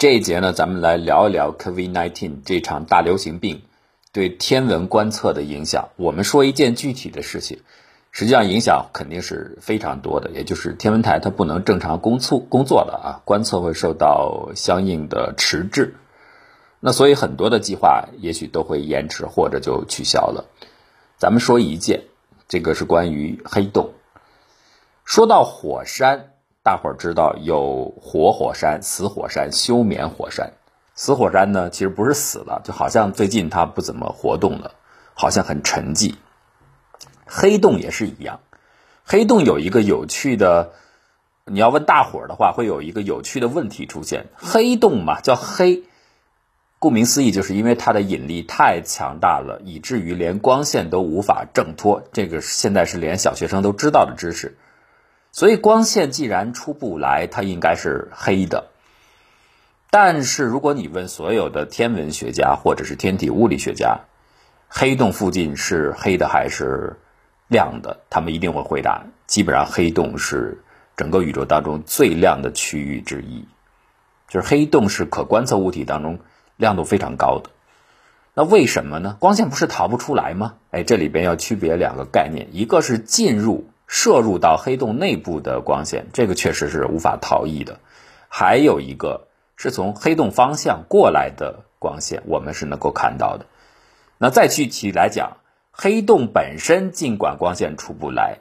这一节呢，咱们来聊一聊 COVID-19 这场大流行病对天文观测的影响。我们说一件具体的事情，实际上影响肯定是非常多的，也就是天文台它不能正常工作工作了啊，观测会受到相应的迟滞。那所以很多的计划也许都会延迟或者就取消了。咱们说一件，这个是关于黑洞。说到火山，大伙儿知道有活火山、死火山、休眠火山。死火山呢，其实不是死了，就好像最近它不怎么活动了，好像很沉寂。黑洞也是一样，黑洞有一个有趣的，你要问大伙儿的话，会有一个有趣的问题出现：黑洞嘛，叫黑。顾名思义，就是因为它的引力太强大了，以至于连光线都无法挣脱。这个现在是连小学生都知道的知识。所以光线既然出不来，它应该是黑的。但是如果你问所有的天文学家或者是天体物理学家，黑洞附近是黑的还是亮的，他们一定会回答：基本上黑洞是整个宇宙当中最亮的区域之一。就是黑洞是可观测物体当中。亮度非常高的，那为什么呢？光线不是逃不出来吗？哎，这里边要区别两个概念，一个是进入、摄入到黑洞内部的光线，这个确实是无法逃逸的；还有一个是从黑洞方向过来的光线，我们是能够看到的。那再具体来讲，黑洞本身尽管光线出不来，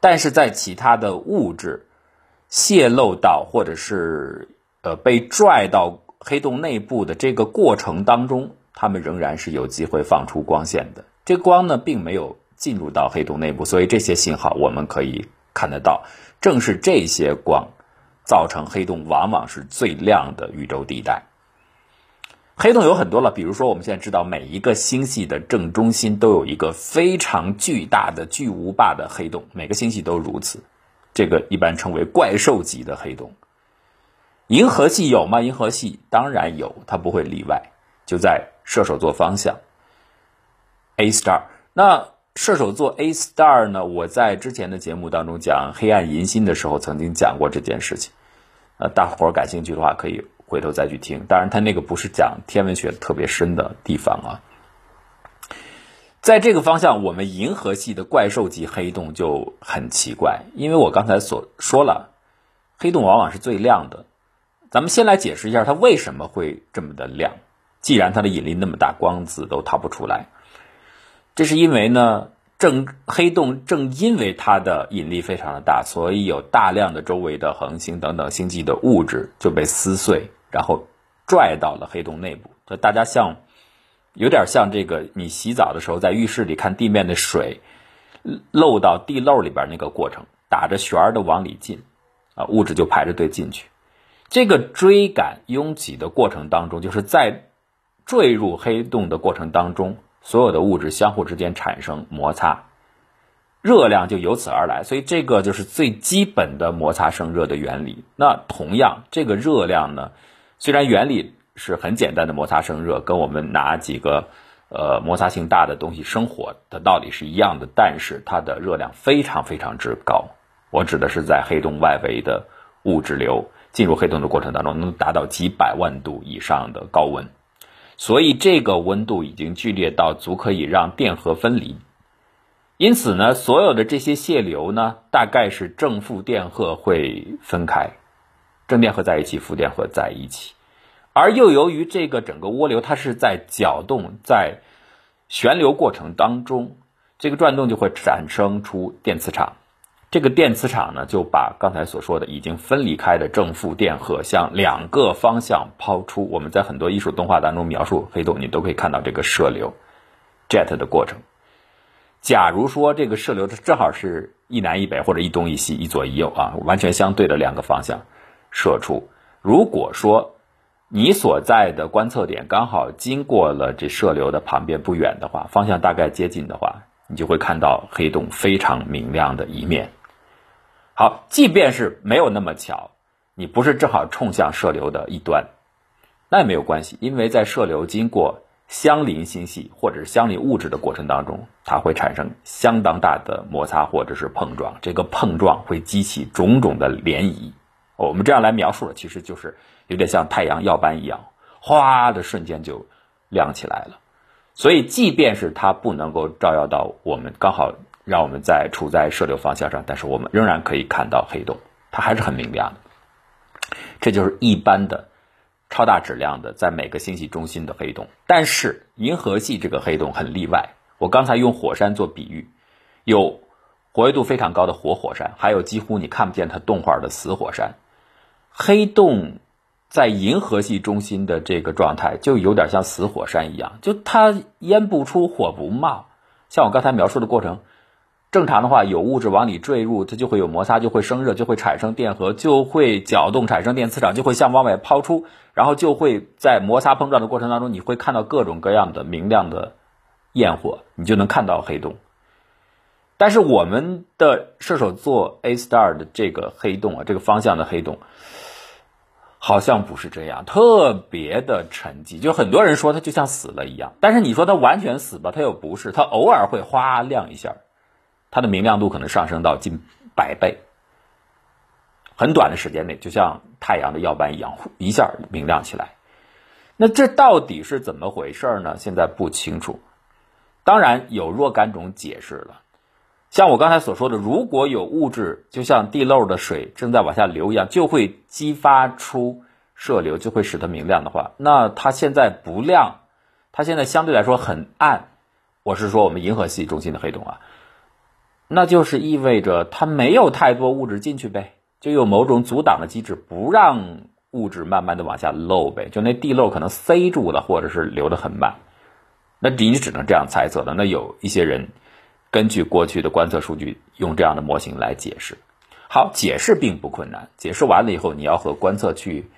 但是在其他的物质泄漏到或者是呃被拽到。黑洞内部的这个过程当中，它们仍然是有机会放出光线的。这光呢，并没有进入到黑洞内部，所以这些信号我们可以看得到。正是这些光，造成黑洞往往是最亮的宇宙地带。黑洞有很多了，比如说我们现在知道，每一个星系的正中心都有一个非常巨大的巨无霸的黑洞，每个星系都如此。这个一般称为怪兽级的黑洞。银河系有吗？银河系当然有，它不会例外，就在射手座方向。A star，那射手座 A star 呢？我在之前的节目当中讲黑暗银星的时候，曾经讲过这件事情。呃，大伙儿感兴趣的话，可以回头再去听。当然，它那个不是讲天文学特别深的地方啊。在这个方向，我们银河系的怪兽级黑洞就很奇怪，因为我刚才所说了，黑洞往往是最亮的。咱们先来解释一下它为什么会这么的亮。既然它的引力那么大，光子都逃不出来，这是因为呢，正黑洞正因为它的引力非常的大，所以有大量的周围的恒星等等星际的物质就被撕碎，然后拽到了黑洞内部。就大家像有点像这个，你洗澡的时候在浴室里看地面的水漏到地漏里边那个过程，打着旋儿的往里进，啊，物质就排着队进去。这个追赶拥挤的过程当中，就是在坠入黑洞的过程当中，所有的物质相互之间产生摩擦，热量就由此而来。所以这个就是最基本的摩擦生热的原理。那同样，这个热量呢，虽然原理是很简单的摩擦生热，跟我们拿几个呃摩擦性大的东西生火的道理是一样的，但是它的热量非常非常之高。我指的是在黑洞外围的物质流。进入黑洞的过程当中，能达到几百万度以上的高温，所以这个温度已经剧烈到足可以让电荷分离。因此呢，所有的这些泄流呢，大概是正负电荷会分开，正电荷在一起，负电荷在一起。而又由于这个整个涡流它是在搅动，在旋流过程当中，这个转动就会产生出电磁场。这个电磁场呢，就把刚才所说的已经分离开的正负电荷向两个方向抛出。我们在很多艺术动画当中描述黑洞，你都可以看到这个射流 jet 的过程。假如说这个射流它正好是一南一北或者一东一西、一左一右啊，完全相对的两个方向射出。如果说你所在的观测点刚好经过了这射流的旁边不远的话，方向大概接近的话，你就会看到黑洞非常明亮的一面。好，即便是没有那么巧，你不是正好冲向射流的一端，那也没有关系，因为在射流经过相邻星系或者是相邻物质的过程当中，它会产生相当大的摩擦或者是碰撞，这个碰撞会激起种种的涟漪。我们这样来描述的，其实就是有点像太阳耀斑一样，哗的瞬间就亮起来了。所以，即便是它不能够照耀到我们，刚好让我们在处在射流方向上，但是我们仍然可以看到黑洞，它还是很明亮的。这就是一般的超大质量的在每个星系中心的黑洞。但是，银河系这个黑洞很例外。我刚才用火山做比喻，有活跃度非常高的活火山，还有几乎你看不见它动画的死火山。黑洞在银河系中心的这个状态，就有点像死火山一样，就它烟不出火不冒。像我刚才描述的过程，正常的话，有物质往里坠入，它就会有摩擦，就会生热，就会产生电荷，就会搅动，产生电磁场，就会向往外抛出，然后就会在摩擦碰撞的过程当中，你会看到各种各样的明亮的焰火，你就能看到黑洞。但是我们的射手座 A star 的这个黑洞啊，这个方向的黑洞，好像不是这样，特别的沉寂。就很多人说它就像死了一样，但是你说它完全死吧，它又不是，它偶尔会哗亮一下，它的明亮度可能上升到近百倍，很短的时间内，就像太阳的耀斑一样，一下明亮起来。那这到底是怎么回事呢？现在不清楚。当然有若干种解释了。像我刚才所说的，如果有物质就像地漏的水正在往下流一样，就会激发出射流，就会使它明亮的话，那它现在不亮，它现在相对来说很暗。我是说我们银河系中心的黑洞啊，那就是意味着它没有太多物质进去呗，就有某种阻挡的机制，不让物质慢慢的往下漏呗，就那地漏可能塞住了，或者是流的很慢。那你只能这样猜测的。那有一些人。根据过去的观测数据，用这样的模型来解释。好，解释并不困难。解释完了以后，你要和观测去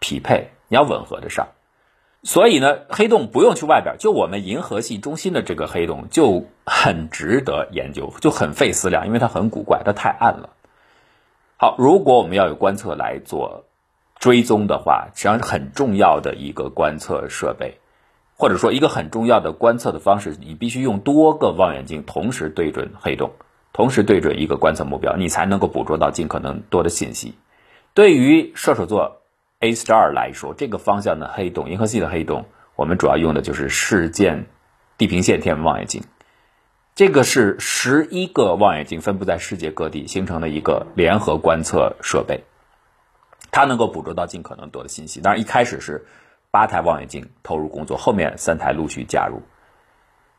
匹配，你要吻合得上。所以呢，黑洞不用去外边，就我们银河系中心的这个黑洞就很值得研究，就很费思量，因为它很古怪，它太暗了。好，如果我们要有观测来做追踪的话，实际上很重要的一个观测设备。或者说，一个很重要的观测的方式，你必须用多个望远镜同时对准黑洞，同时对准一个观测目标，你才能够捕捉到尽可能多的信息。对于射手座 A star 来说，这个方向的黑洞，银河系的黑洞，我们主要用的就是事件地平线天文望远镜。这个是十一个望远镜分布在世界各地形成的一个联合观测设备，它能够捕捉到尽可能多的信息。当然，一开始是。八台望远镜投入工作，后面三台陆续加入，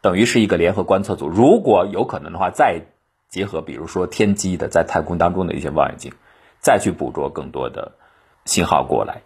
等于是一个联合观测组。如果有可能的话，再结合比如说天基的在太空当中的一些望远镜，再去捕捉更多的信号过来。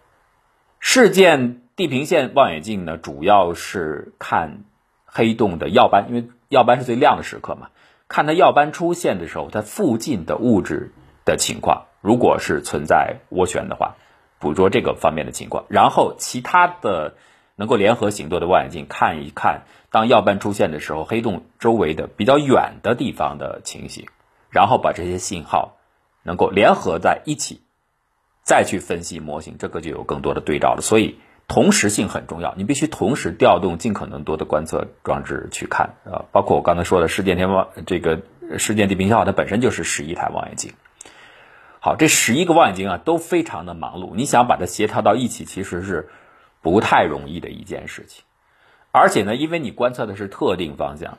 事件地平线望远镜呢，主要是看黑洞的耀斑，因为耀斑是最亮的时刻嘛。看它耀斑出现的时候，它附近的物质的情况，如果是存在涡旋的话。捕捉这个方面的情况，然后其他的能够联合行动的望远镜看一看，当耀斑出现的时候，黑洞周围的比较远的地方的情形，然后把这些信号能够联合在一起，再去分析模型，这个就有更多的对照了。所以同时性很重要，你必须同时调动尽可能多的观测装置去看啊，包括我刚才说的事件天望这个事件地平线号，它本身就是十一台望远镜。好，这十一个望远镜啊，都非常的忙碌。你想把它协调到一起，其实是不太容易的一件事情。而且呢，因为你观测的是特定方向，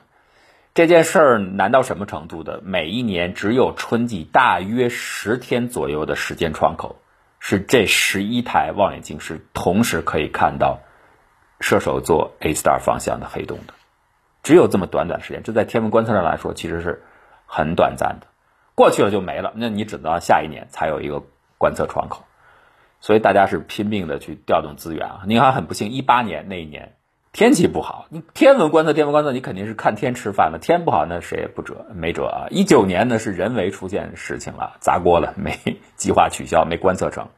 这件事儿难到什么程度的？每一年只有春季大约十天左右的时间窗口，是这十一台望远镜是同时可以看到射手座 A star 方向的黑洞的。只有这么短短时间，这在天文观测上来说，其实是很短暂的。过去了就没了，那你只能下一年才有一个观测窗口，所以大家是拼命的去调动资源啊。你看很不幸，一八年那一年天气不好，你天文观测、天文观测，你肯定是看天吃饭了。天不好，那谁也不辙，没辙啊。一九年呢是人为出现事情了，砸锅了，没 计划取消，没观测成。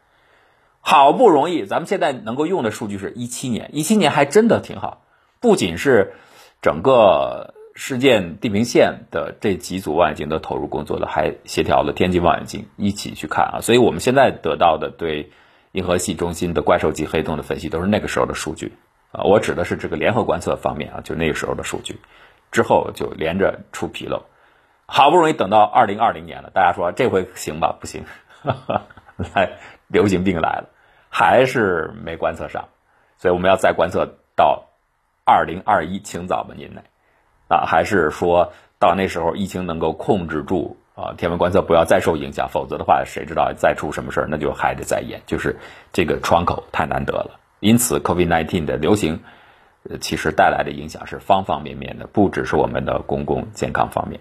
好不容易，咱们现在能够用的数据是一七年，一七年还真的挺好，不仅是整个。事件地平线的这几组望远镜都投入工作了，还协调了天际望远镜一起去看啊，所以我们现在得到的对银河系中心的怪兽级黑洞的分析都是那个时候的数据啊，我指的是这个联合观测方面啊，就那个时候的数据，之后就连着出纰漏，好不容易等到二零二零年了，大家说这回行吧？不行，哈 哈来流行病来了，还是没观测上，所以我们要再观测到二零二一清早吧，年内啊，还是说到那时候疫情能够控制住啊，天文观测不要再受影响，否则的话，谁知道再出什么事儿，那就还得再演，就是这个窗口太难得了。因此，COVID-19 的流行，呃，其实带来的影响是方方面面的，不只是我们的公共健康方面。